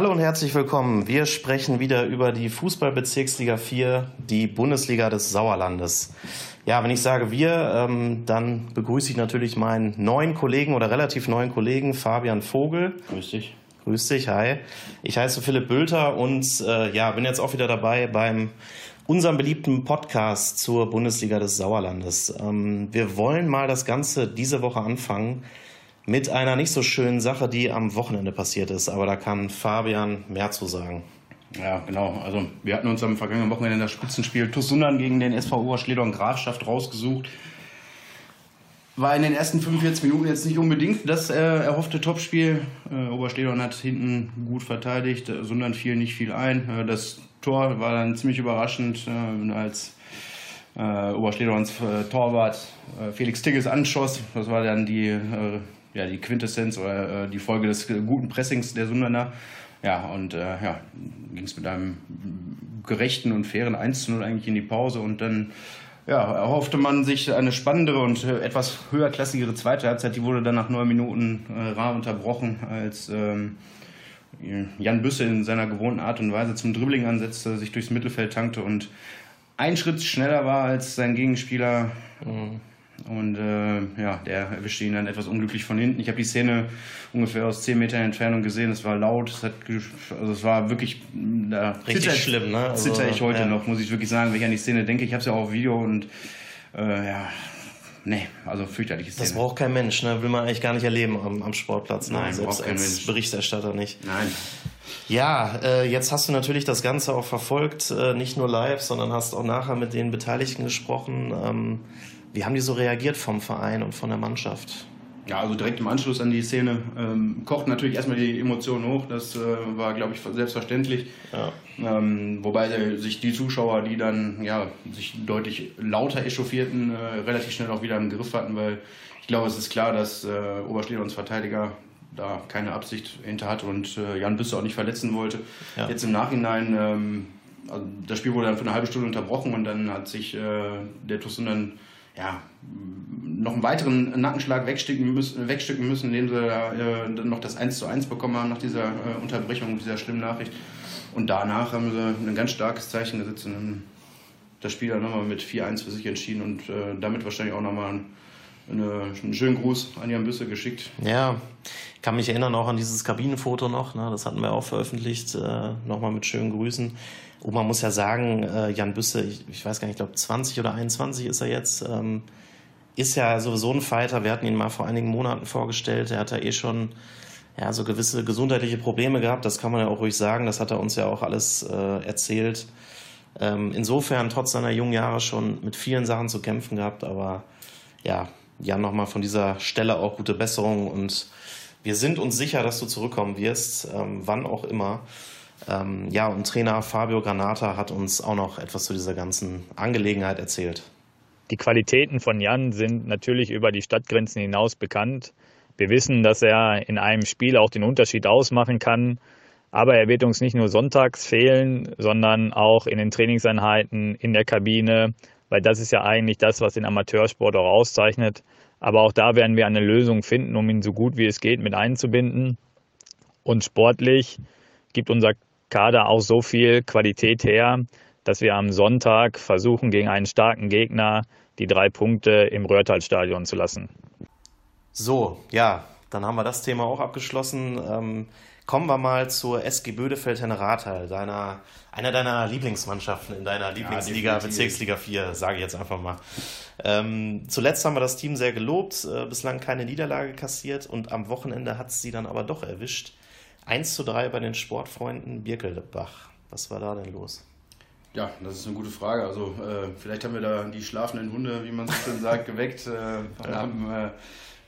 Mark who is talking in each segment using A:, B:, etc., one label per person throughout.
A: Hallo und herzlich willkommen. Wir sprechen wieder über die Fußballbezirksliga 4, die Bundesliga des Sauerlandes. Ja, wenn ich sage wir, ähm, dann begrüße ich natürlich meinen neuen Kollegen oder relativ neuen Kollegen Fabian Vogel.
B: Grüß dich.
A: Grüß dich, hi. Ich heiße Philipp Bülter und äh, ja, bin jetzt auch wieder dabei beim unserem beliebten Podcast zur Bundesliga des Sauerlandes. Ähm, wir wollen mal das Ganze diese Woche anfangen mit einer nicht so schönen Sache, die am Wochenende passiert ist. Aber da kann Fabian mehr zu sagen.
B: Ja, genau. Also wir hatten uns am vergangenen Wochenende das Spitzenspiel TuS Sundern gegen den SV Oberschledorn Grafschaft rausgesucht. War in den ersten 45 Minuten jetzt nicht unbedingt das äh, erhoffte Topspiel. Äh, Oberschledorn hat hinten gut verteidigt, äh, Sundern fiel nicht viel ein. Äh, das Tor war dann ziemlich überraschend, äh, als äh, Oberschledorns äh, Torwart Felix Tigges anschoss. Das war dann die, ja, die Quintessenz oder die Folge des guten Pressings der Sunderner. Ja, und äh, ja, ging es mit einem gerechten und fairen 1 zu 0 eigentlich in die Pause und dann ja, erhoffte man sich eine spannendere und äh, etwas höherklassigere zweite Halbzeit. Die wurde dann nach neun Minuten äh, rar unterbrochen, als ähm, Jan Büsse in seiner gewohnten Art und Weise zum Dribbling ansetzte, sich durchs Mittelfeld tankte und einen Schritt schneller war als sein Gegenspieler. Mhm. Und äh, ja, der erwischte ihn dann etwas unglücklich von hinten. Ich habe die Szene ungefähr aus 10 Metern Entfernung gesehen. Es war laut, es, hat, also es war wirklich
A: da richtig zitter, schlimm. Ne?
B: Also, zitter ich heute ja. noch, muss ich wirklich sagen, wenn ich an die Szene denke. Ich habe es ja auch auf Video und äh, ja, nee, also fürchterliche Szene.
A: Das braucht kein Mensch, ne? will man eigentlich gar nicht erleben am, am Sportplatz.
B: Ne? Nein,
A: Selbst
B: braucht kein
A: als
B: Mensch.
A: Berichterstatter nicht.
B: Nein.
A: Ja, äh, jetzt hast du natürlich das Ganze auch verfolgt, äh, nicht nur live, sondern hast auch nachher mit den Beteiligten gesprochen. Ähm, wie haben die so reagiert vom Verein und von der Mannschaft?
B: Ja, also direkt im Anschluss an die Szene ähm, kocht natürlich erstmal die Emotionen hoch. Das äh, war, glaube ich, selbstverständlich. Ja. Ähm, wobei äh, sich die Zuschauer, die dann ja, sich deutlich lauter echauffierten, äh, relativ schnell auch wieder im Griff hatten, weil ich glaube, es ist klar, dass äh, Oberschledorns Verteidiger da keine Absicht hinter hatte und äh, Jan Büsse auch nicht verletzen wollte. Ja. Jetzt im Nachhinein, ähm, also das Spiel wurde dann für eine halbe Stunde unterbrochen und dann hat sich äh, der Tussun dann ja, noch einen weiteren Nackenschlag wegstücken müssen, wegstücken müssen indem sie äh, dann noch das 1 zu 1 bekommen haben nach dieser äh, Unterbrechung, dieser schlimmen Nachricht. Und danach haben sie ein ganz starkes Zeichen gesetzt und das Spiel dann nochmal mit 4-1 für sich entschieden und äh, damit wahrscheinlich auch nochmal einen, einen schönen Gruß an Jan Büsse geschickt.
A: Ja, kann mich erinnern auch an dieses Kabinenfoto noch, ne, das hatten wir auch veröffentlicht, äh, nochmal mit schönen Grüßen. Und man muss ja sagen, äh, Jan Büsse, ich, ich, weiß gar nicht, ich glaube 20 oder 21 ist er jetzt, ähm, ist ja sowieso ein Fighter. Wir hatten ihn mal vor einigen Monaten vorgestellt. Er hat ja eh schon ja, so gewisse gesundheitliche Probleme gehabt. Das kann man ja auch ruhig sagen. Das hat er uns ja auch alles äh, erzählt. Ähm, insofern trotz seiner jungen Jahre schon mit vielen Sachen zu kämpfen gehabt. Aber ja, Jan, nochmal von dieser Stelle auch gute Besserung. Und wir sind uns sicher, dass du zurückkommen wirst, ähm, wann auch immer. Ähm, ja, und Trainer Fabio Granata hat uns auch noch etwas zu dieser ganzen Angelegenheit erzählt.
C: Die Qualitäten von Jan sind natürlich über die Stadtgrenzen hinaus bekannt. Wir wissen, dass er in einem Spiel auch den Unterschied ausmachen kann. Aber er wird uns nicht nur sonntags fehlen, sondern auch in den Trainingseinheiten, in der Kabine, weil das ist ja eigentlich das, was den Amateursport auch auszeichnet. Aber auch da werden wir eine Lösung finden, um ihn so gut wie es geht mit einzubinden. Und sportlich gibt unser Kader auch so viel Qualität her, dass wir am Sonntag versuchen, gegen einen starken Gegner die drei Punkte im Röhrtal-Stadion zu lassen.
A: So, ja, dann haben wir das Thema auch abgeschlossen. Ähm, kommen wir mal zur SG Bödefeld-Henne-Rathal, deiner, einer deiner Lieblingsmannschaften in deiner Lieblingsliga, ja, Bezirksliga 4, sage ich jetzt einfach mal. Ähm, zuletzt haben wir das Team sehr gelobt, äh, bislang keine Niederlage kassiert und am Wochenende hat es sie dann aber doch erwischt. 1 zu 3 bei den Sportfreunden Birkelbach. Was war da denn los?
B: Ja, das ist eine gute Frage. Also äh, vielleicht haben wir da die schlafenden Hunde, wie man so schön sagt, geweckt. Äh, haben äh,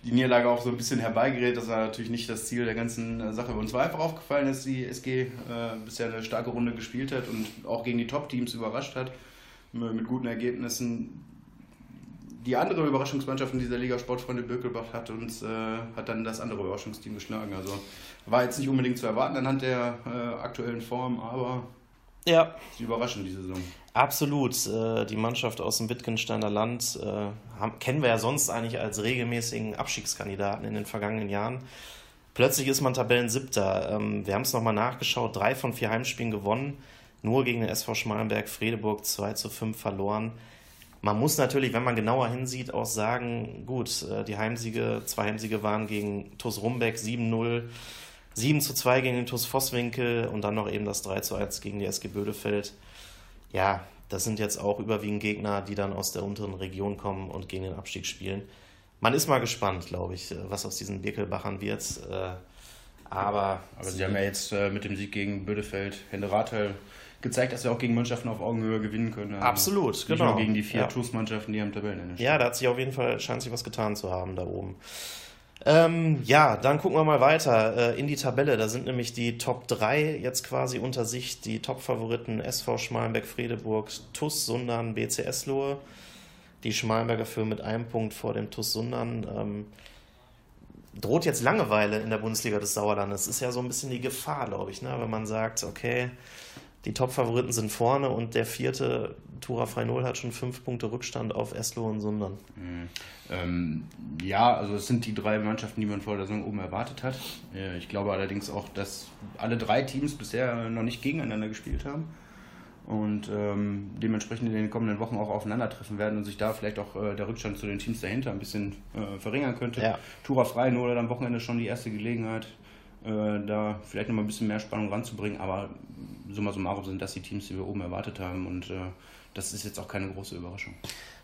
B: die Niederlage auch so ein bisschen herbeigeredet. Das war natürlich nicht das Ziel der ganzen äh, Sache. Uns war einfach aufgefallen, dass die SG äh, bisher eine starke Runde gespielt hat und auch gegen die Top-Teams überrascht hat mit guten Ergebnissen die andere Überraschungsmannschaft in dieser Liga Sportfreunde Birkelbach hat uns äh, hat dann das andere Überraschungsteam geschlagen. Also war jetzt nicht unbedingt zu erwarten anhand der äh, aktuellen Form, aber ja. sie überraschen die Saison.
A: Absolut. Äh, die Mannschaft aus dem Wittgensteiner Land äh, kennen wir ja sonst eigentlich als regelmäßigen Abstiegskandidaten in den vergangenen Jahren. Plötzlich ist man Tabellensiebter. Ähm, wir haben es nochmal nachgeschaut, drei von vier Heimspielen gewonnen, nur gegen den SV Schmalenberg, Fredeburg 2 zu 5 verloren. Man muss natürlich, wenn man genauer hinsieht, auch sagen, gut, äh, die Heimsiege, zwei Heimsiege waren gegen TuS Rumbeck 7-0, 7 zu 2 gegen den TuS Vosswinkel und dann noch eben das 3 zu 1 gegen die SG Bödefeld. Ja, das sind jetzt auch überwiegend Gegner, die dann aus der unteren Region kommen und gegen den Abstieg spielen. Man ist mal gespannt, glaube ich, was aus diesen Birkelbachern wird. Äh, aber,
B: aber sie haben ja jetzt äh, mit dem Sieg gegen Bödefeld, Hände Rathel, gezeigt, dass wir auch gegen Mannschaften auf Augenhöhe gewinnen können.
A: Also Absolut,
B: nicht genau. Nur gegen die vier ja. TuS-Mannschaften, die am Tabellenende
A: stehen. Ja, da hat sich auf jeden Fall, scheint sich was getan zu haben da oben. Ähm, ja, dann gucken wir mal weiter äh, in die Tabelle. Da sind nämlich die Top 3 jetzt quasi unter sich. Die Top-Favoriten SV Schmalenberg-Fredeburg, TuS Sundern, BCS Lohe. Die Schmalenberger für mit einem Punkt vor dem TuS Sundern. Ähm, droht jetzt Langeweile in der Bundesliga des Sauerlandes. Ist ja so ein bisschen die Gefahr, glaube ich, ne? wenn man sagt, okay, die Top-Favoriten sind vorne und der vierte, Tura Frei Null, hat schon fünf Punkte Rückstand auf Eslo und Sundern.
B: Mhm. Ähm, ja, also es sind die drei Mannschaften, die man vor der Saison oben erwartet hat. Ich glaube allerdings auch, dass alle drei Teams bisher noch nicht gegeneinander gespielt haben und ähm, dementsprechend in den kommenden Wochen auch aufeinandertreffen werden und sich da vielleicht auch äh, der Rückstand zu den Teams dahinter ein bisschen äh, verringern könnte. Ja. Tura Frei Null hat am Wochenende schon die erste Gelegenheit, da vielleicht noch mal ein bisschen mehr Spannung ranzubringen, aber summa summarum sind das die Teams, die wir oben erwartet haben und äh, das ist jetzt auch keine große Überraschung.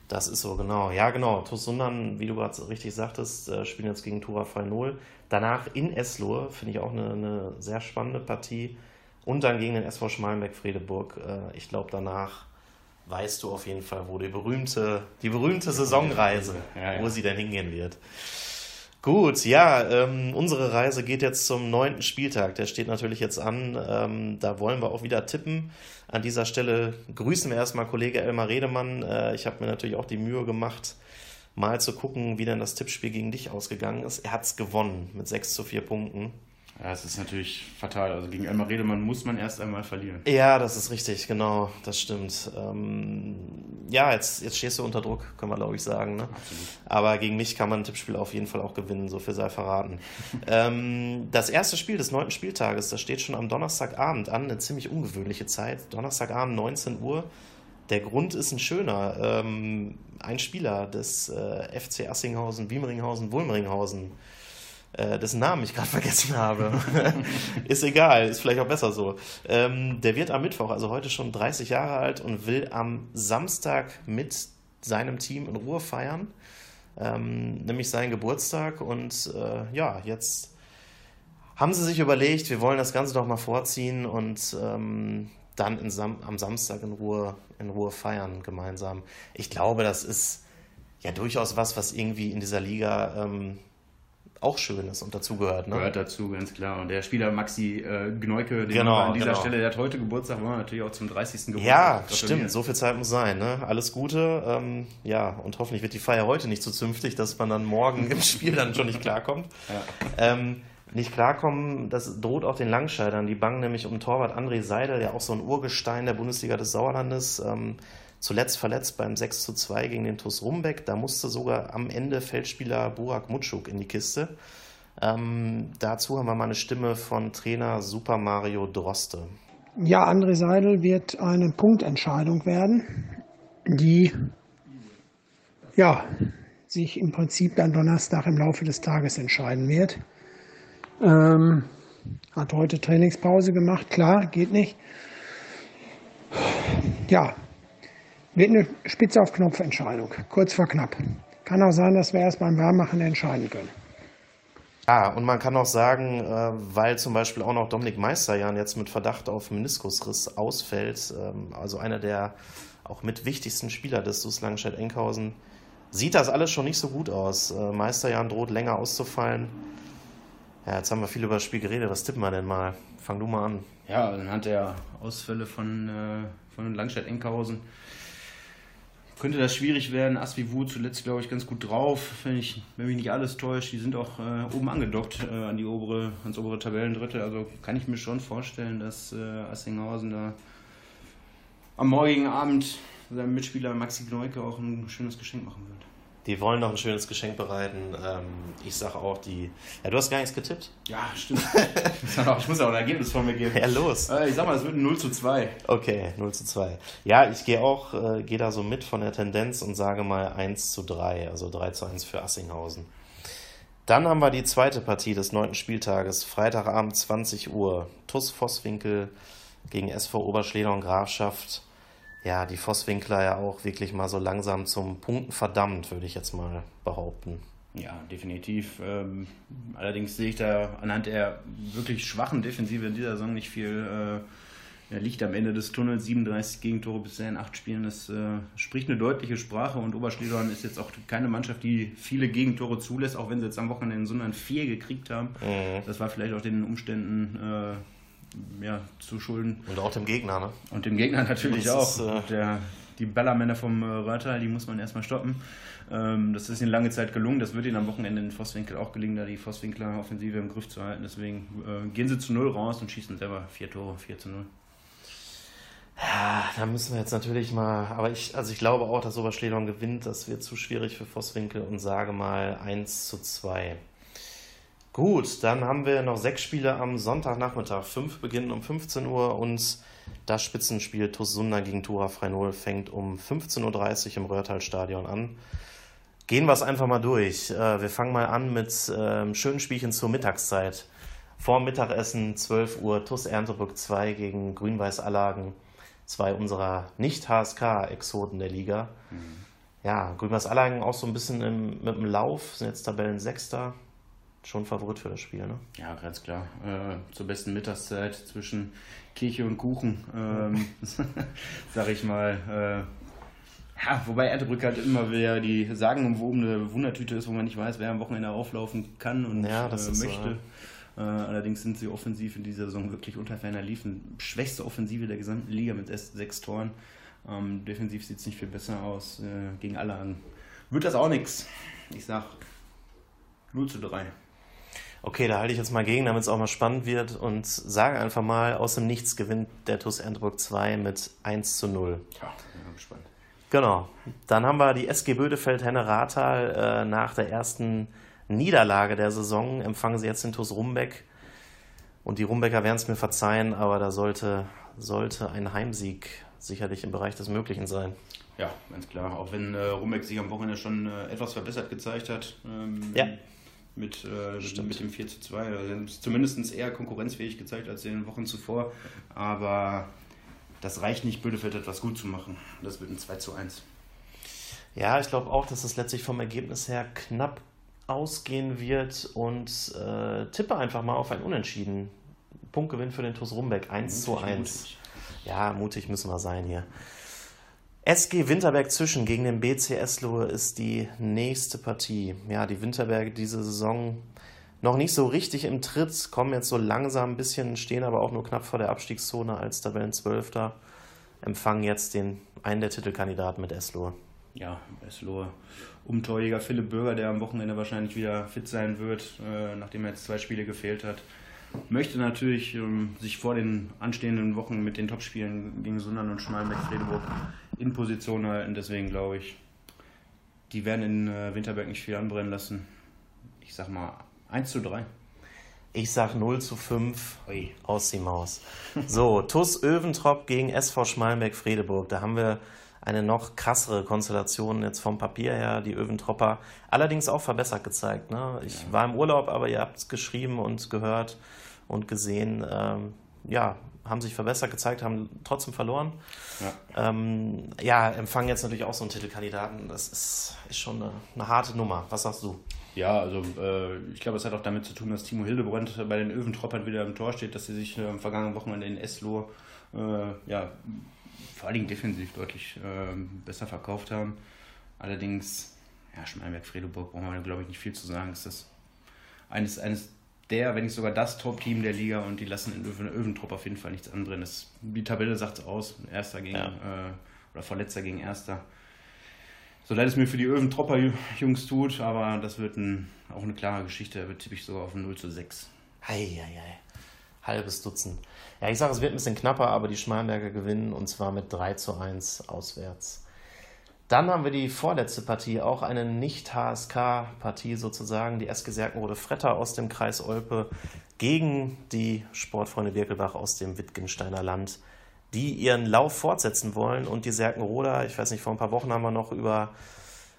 A: Das ist so, genau. Ja, genau. TuS Sundern, wie du gerade richtig sagtest, äh, spielen jetzt gegen Tura 2-0. Danach in Eslohe, finde ich auch eine, eine, sehr spannende Partie. Und dann gegen den SV Schmalenberg-Fredeburg. Äh, ich glaube, danach weißt du auf jeden Fall, wo die berühmte, die berühmte Saisonreise, ja, ja. wo sie denn hingehen wird. Gut, ja, ähm, unsere Reise geht jetzt zum neunten Spieltag. Der steht natürlich jetzt an. Ähm, da wollen wir auch wieder tippen. An dieser Stelle grüßen wir erstmal Kollege Elmar Redemann. Äh, ich habe mir natürlich auch die Mühe gemacht, mal zu gucken, wie denn das Tippspiel gegen dich ausgegangen ist. Er hat es gewonnen mit 6 zu 4 Punkten.
B: Ja, es ist natürlich fatal. Also gegen Elmar Redemann muss man erst einmal verlieren.
A: Ja, das ist richtig, genau, das stimmt. Ähm, ja, jetzt, jetzt stehst du unter Druck, können wir glaube ich sagen. Ne? Aber gegen mich kann man ein Tippspiel auf jeden Fall auch gewinnen, so viel sei verraten. ähm, das erste Spiel des neunten Spieltages, das steht schon am Donnerstagabend an, eine ziemlich ungewöhnliche Zeit. Donnerstagabend, 19 Uhr. Der Grund ist ein schöner. Ähm, ein Spieler des äh, FC Assinghausen, Wiemeringhausen, Wulmeringhausen äh, dessen Namen ich gerade vergessen habe. ist egal, ist vielleicht auch besser so. Ähm, der wird am Mittwoch, also heute schon 30 Jahre alt und will am Samstag mit seinem Team in Ruhe feiern. Ähm, nämlich seinen Geburtstag. Und äh, ja, jetzt haben sie sich überlegt, wir wollen das Ganze doch mal vorziehen und ähm, dann Sam am Samstag in Ruhe, in Ruhe feiern gemeinsam. Ich glaube, das ist ja durchaus was, was irgendwie in dieser Liga ähm, auch schön ist und dazugehört.
B: Ne? Gehört dazu, ganz klar. Und der Spieler Maxi äh, Gneuke, den genau, an dieser genau. Stelle, der hat heute Geburtstag, war natürlich auch zum 30. Geburtstag.
A: Ja, stimmt, so viel Zeit muss sein. Ne? Alles Gute. Ähm, ja, und hoffentlich wird die Feier heute nicht so zünftig, dass man dann morgen im Spiel dann schon nicht klarkommt. Ja. Ähm, nicht klarkommen, das droht auch den Langscheidern. Die bangen nämlich um Torwart André Seidel, ja auch so ein Urgestein der Bundesliga des Sauerlandes. Ähm, Zuletzt verletzt beim 6 zu 2 gegen den TuS Rumbeck. Da musste sogar am Ende Feldspieler Burak Mutschuk in die Kiste. Ähm, dazu haben wir mal eine Stimme von Trainer Super Mario Droste.
D: Ja, André Seidel wird eine Punktentscheidung werden, die ja, sich im Prinzip dann Donnerstag im Laufe des Tages entscheiden wird. Ähm, hat heute Trainingspause gemacht, klar, geht nicht. Ja, wird eine Spitze auf Knopf Entscheidung, kurz vor knapp. Kann auch sein, dass wir erst beim Warmmachen entscheiden können.
A: Ah, und man kann auch sagen, äh, weil zum Beispiel auch noch Dominik Meisterjan jetzt mit Verdacht auf Meniskusriss ausfällt, ähm, also einer der auch mit wichtigsten Spieler des SUS Langstedt-Enkhausen, sieht das alles schon nicht so gut aus. Äh, Meisterjan droht länger auszufallen. Ja, jetzt haben wir viel über das Spiel geredet. Was tippen wir denn mal? Fang du mal an.
B: Ja, anhand der Ausfälle von, äh, von Langstedt-Enkhausen könnte das schwierig werden. Asvivu zuletzt, glaube ich, ganz gut drauf. Wenn, ich, wenn mich nicht alles täuscht, die sind auch äh, oben angedockt äh, an die obere, ans obere Tabellendritte. Also kann ich mir schon vorstellen, dass äh, Assinghausen da am morgigen Abend seinem Mitspieler Maxi Gneuke auch ein schönes Geschenk machen wird.
A: Die wollen noch ein schönes Geschenk bereiten. Ähm, ich sage auch, die. Ja, du hast gar nichts getippt.
B: Ja, stimmt. ich muss auch ein Ergebnis von mir geben.
A: Ja, los.
B: Äh, ich sag mal, es wird ein 0 zu 2.
A: Okay, 0 zu 2. Ja, ich gehe auch, äh, gehe da so mit von der Tendenz und sage mal 1 zu 3, also 3 zu 1 für Assinghausen. Dann haben wir die zweite Partie des neunten Spieltages, Freitagabend 20 Uhr. TUS Vosswinkel gegen SV Oberschleder und Grafschaft ja, die Vosswinkler ja auch wirklich mal so langsam zum Punkten verdammt, würde ich jetzt mal behaupten.
B: Ja, definitiv. Ähm, allerdings sehe ich da anhand der wirklich schwachen Defensive in dieser Saison nicht viel äh, Licht am Ende des Tunnels. 37 Gegentore bisher in acht Spielen. Das äh, spricht eine deutliche Sprache und Oberschledorn ist jetzt auch keine Mannschaft, die viele Gegentore zulässt, auch wenn sie jetzt am Wochenende in Sundern vier gekriegt haben. Mhm. Das war vielleicht auch den Umständen. Ja, zu schulden.
A: Und auch dem Gegner, ne?
B: Und dem Gegner natürlich das auch. Ist, äh der, die Ballermänner vom äh, Röhrtal, die muss man erstmal stoppen. Ähm, das ist ihnen lange Zeit gelungen. Das wird ihnen am Wochenende in Vosswinkel auch gelingen, da die Vosswinkler Offensive im Griff zu halten. Deswegen äh, gehen sie zu Null raus und schießen selber vier Tore, 4 zu 0.
A: Ja, da müssen wir jetzt natürlich mal, aber ich, also ich glaube auch, dass Oberschledorn gewinnt. Das wird zu schwierig für Vosswinkel und sage mal 1 zu 2. Gut, dann haben wir noch sechs Spiele am Sonntagnachmittag. Fünf beginnen um 15 Uhr und das Spitzenspiel TuS Sunda gegen Tura Freinol fängt um 15.30 Uhr im Röhrtal-Stadion an. Gehen wir es einfach mal durch. Äh, wir fangen mal an mit ähm, schönen Spielchen zur Mittagszeit. Vor Mittagessen 12 Uhr TuS Erntebrück 2 gegen Grün-Weiß Allagen. Zwei unserer Nicht-HSK-Exoten der Liga. Mhm. Ja, Grün-Weiß Allagen auch so ein bisschen im, mit dem Lauf, sind jetzt Tabellen Sechster schon Favorit für das Spiel, ne?
B: Ja, ganz klar. Äh, zur besten Mittagszeit zwischen Kirche und Kuchen, ähm, sag ich mal. Äh, ja, wobei Erdebrück halt immer wieder die sagenumwobene Wundertüte ist, wo man nicht weiß, wer am Wochenende auflaufen kann und ja, äh, möchte. So, äh, allerdings sind sie offensiv in dieser Saison wirklich unter ferner Liefen. Schwächste Offensive der gesamten Liga mit sechs Toren. Ähm, defensiv sieht es nicht viel besser aus äh, gegen alle an. Wird das auch nichts. Ich sag 0 zu 3.
A: Okay, da halte ich jetzt mal gegen, damit es auch mal spannend wird und sage einfach mal, aus dem Nichts gewinnt der TuS Ernteburg 2 mit 1 zu 0. Ja, bin gespannt. Genau. Dann haben wir die SG Bödefeld Henne Rathal äh, nach der ersten Niederlage der Saison empfangen sie jetzt den TuS Rumbeck. Und die Rumbecker werden es mir verzeihen, aber da sollte, sollte ein Heimsieg sicherlich im Bereich des Möglichen sein.
B: Ja, ganz klar. Auch wenn äh, Rumbeck sich am Wochenende schon äh, etwas verbessert gezeigt hat. Ähm,
A: ja
B: mit, äh, mit dem 4 zu 2. Also zumindest eher konkurrenzfähig gezeigt als in den Wochen zuvor. Aber das reicht nicht, Bödefeld etwas gut zu machen. Das wird ein 2 zu 1.
A: Ja, ich glaube auch, dass es letztlich vom Ergebnis her knapp ausgehen wird und äh, tippe einfach mal auf ein Unentschieden. Punktgewinn für den TuS Rumbeck 1 mutig, zu 1. Mutig. Ja, mutig müssen wir sein hier. SG Winterberg zwischen gegen den BC Eslohe ist die nächste Partie. Ja, die Winterberge diese Saison noch nicht so richtig im Tritt, kommen jetzt so langsam ein bisschen, stehen aber auch nur knapp vor der Abstiegszone als Tabellenzwölfter, empfangen jetzt den einen der Titelkandidaten mit Eslohe.
B: Ja, Eslohe. Umtorjäger Philipp Bürger, der am Wochenende wahrscheinlich wieder fit sein wird, äh, nachdem er jetzt zwei Spiele gefehlt hat möchte natürlich ähm, sich vor den anstehenden Wochen mit den Topspielen gegen Sundern und Schmalenbeck-Fredeburg in Position halten. Deswegen glaube ich, die werden in äh, Winterberg nicht viel anbrennen lassen. Ich sag mal 1 zu 3.
A: Ich sag 0 zu 5 Ui. aus die Maus. So, TUS Öventrop gegen SV Schmalenberg-Fredeburg. Da haben wir eine noch krassere Konstellation jetzt vom Papier her, die Öventropper, allerdings auch verbessert gezeigt. Ne? Ich ja. war im Urlaub, aber ihr habt es geschrieben und gehört und gesehen. Ähm, ja, haben sich verbessert gezeigt, haben trotzdem verloren. Ja, ähm, ja empfangen jetzt natürlich auch so einen Titelkandidaten. Das ist, ist schon eine, eine harte Nummer. Was sagst du?
B: Ja, also äh, ich glaube, es hat auch damit zu tun, dass Timo Hildebrand bei den Öventroppern wieder im Tor steht, dass sie sich äh, am vergangenen Wochenende in Eslo äh, ja, vor allen Dingen defensiv deutlich äh, besser verkauft haben. Allerdings, ja, Schmallenberg-Fredeburg brauchen wir, glaube ich, nicht viel zu sagen. Es ist eines, eines der, wenn nicht sogar das Top-Team der Liga und die lassen in Öven, Öventrupp auf jeden Fall nichts anbrennen. Das, die Tabelle sagt es aus, Erster gegen, ja. äh, oder Vorletzter gegen Erster. So leid es mir für die Öventropper Jungs tut, aber das wird ein, auch eine klare Geschichte. Da wird tippe ich sogar auf ein 0 zu 6.
A: Eieiei. Halbes Dutzend. Ja, ich sage, es wird ein bisschen knapper, aber die Schmalenberger gewinnen und zwar mit 3 zu 1 auswärts. Dann haben wir die vorletzte Partie, auch eine Nicht-HSK-Partie sozusagen, die SG Serkenrode Fretter aus dem Kreis Olpe gegen die Sportfreunde Birkelbach aus dem Wittgensteiner Land, die ihren Lauf fortsetzen wollen. Und die Serkenroder, ich weiß nicht, vor ein paar Wochen haben wir noch über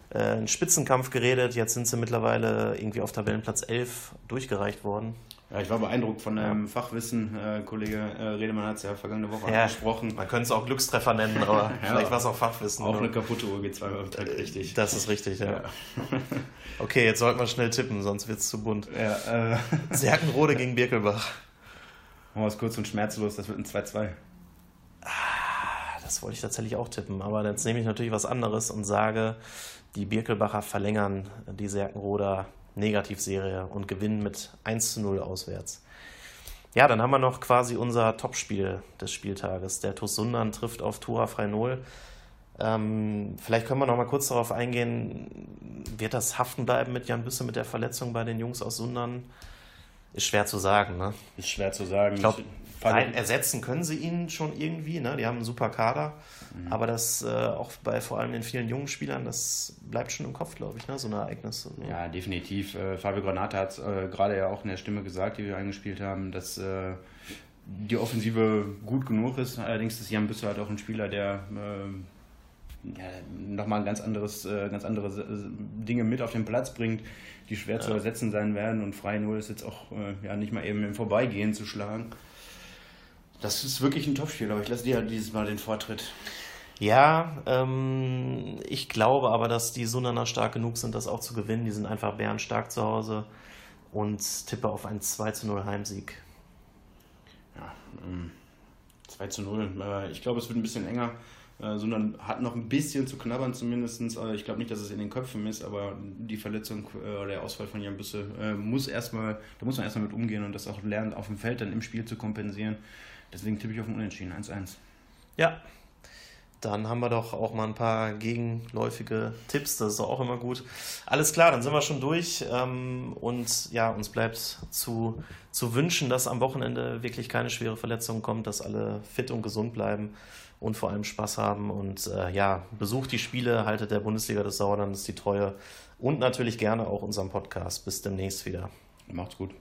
A: äh, einen Spitzenkampf geredet. Jetzt sind sie mittlerweile irgendwie auf Tabellenplatz 11 durchgereicht worden.
B: Ja, ich war beeindruckt von dem Fachwissen. Äh, Kollege äh, Redemann hat es ja vergangene Woche ja, angesprochen.
A: Man könnte es auch Glückstreffer nennen, aber ja, vielleicht war es auch Fachwissen.
B: Auch eine kaputte Uhr geht zweimal am Tag richtig.
A: Das ist richtig, ja. ja. okay, jetzt sollten wir schnell tippen, sonst wird es zu bunt. Ja, äh. Serkenrode gegen Birkelbach.
B: Machen wir es kurz und schmerzlos, das wird ein 2-2.
A: Das wollte ich tatsächlich auch tippen, aber jetzt nehme ich natürlich was anderes und sage, die Birkelbacher verlängern die Serkenroder Negativserie und gewinnen mit 1 zu 0 auswärts. Ja, dann haben wir noch quasi unser Topspiel des Spieltages. Der TuS Sundern trifft auf Tura Freinol. Ähm, vielleicht können wir noch mal kurz darauf eingehen, wird das haften bleiben mit Jan Büsse mit der Verletzung bei den Jungs aus Sundern? Ist schwer zu sagen, ne?
B: Ist schwer zu sagen.
A: Ich glaube, Rein ersetzen können sie ihn schon irgendwie, ne? die haben einen super Kader, mhm. aber das äh, auch bei vor allem den vielen jungen Spielern, das bleibt schon im Kopf, glaube ich, ne? so ein Ereignis. So.
B: Ja, definitiv. Äh, Fabio Granata hat es äh, gerade ja auch in der Stimme gesagt, die wir eingespielt haben, dass äh, die Offensive gut genug ist. Allerdings ist Jan Büsser halt auch ein Spieler, der äh, ja, nochmal ganz anderes, äh, ganz andere Dinge mit auf den Platz bringt, die schwer ja. zu ersetzen sein werden. Und Frei Null ist jetzt auch äh, ja, nicht mal eben im Vorbeigehen zu schlagen. Das ist wirklich ein Topspiel, aber ich lasse dir dieses Mal den Vortritt.
A: Ja, ähm, ich glaube aber, dass die Sundaner stark genug sind, das auch zu gewinnen. Die sind einfach bärenstark zu Hause und tippe auf einen 2 zu 0 Heimsieg.
B: Ja, ähm, 2 zu 0. Äh, ich glaube, es wird ein bisschen enger. Äh, Sundern hat noch ein bisschen zu knabbern zumindest. Äh, ich glaube nicht, dass es in den Köpfen ist, aber die Verletzung äh, oder der Ausfall von Jan Büsse äh, muss erstmal, da muss man erstmal mit umgehen und das auch lernen, auf dem Feld dann im Spiel zu kompensieren. Deswegen tippe ich auf ein Unentschieden, 1-1.
A: Ja, dann haben wir doch auch mal ein paar gegenläufige Tipps, das ist auch immer gut. Alles klar, dann sind wir schon durch ähm, und ja, uns bleibt zu, zu wünschen, dass am Wochenende wirklich keine schwere Verletzung kommt, dass alle fit und gesund bleiben und vor allem Spaß haben und äh, ja, besucht die Spiele, haltet der Bundesliga des Sauerlandes die Treue und natürlich gerne auch unseren Podcast. Bis demnächst wieder.
B: Macht's gut.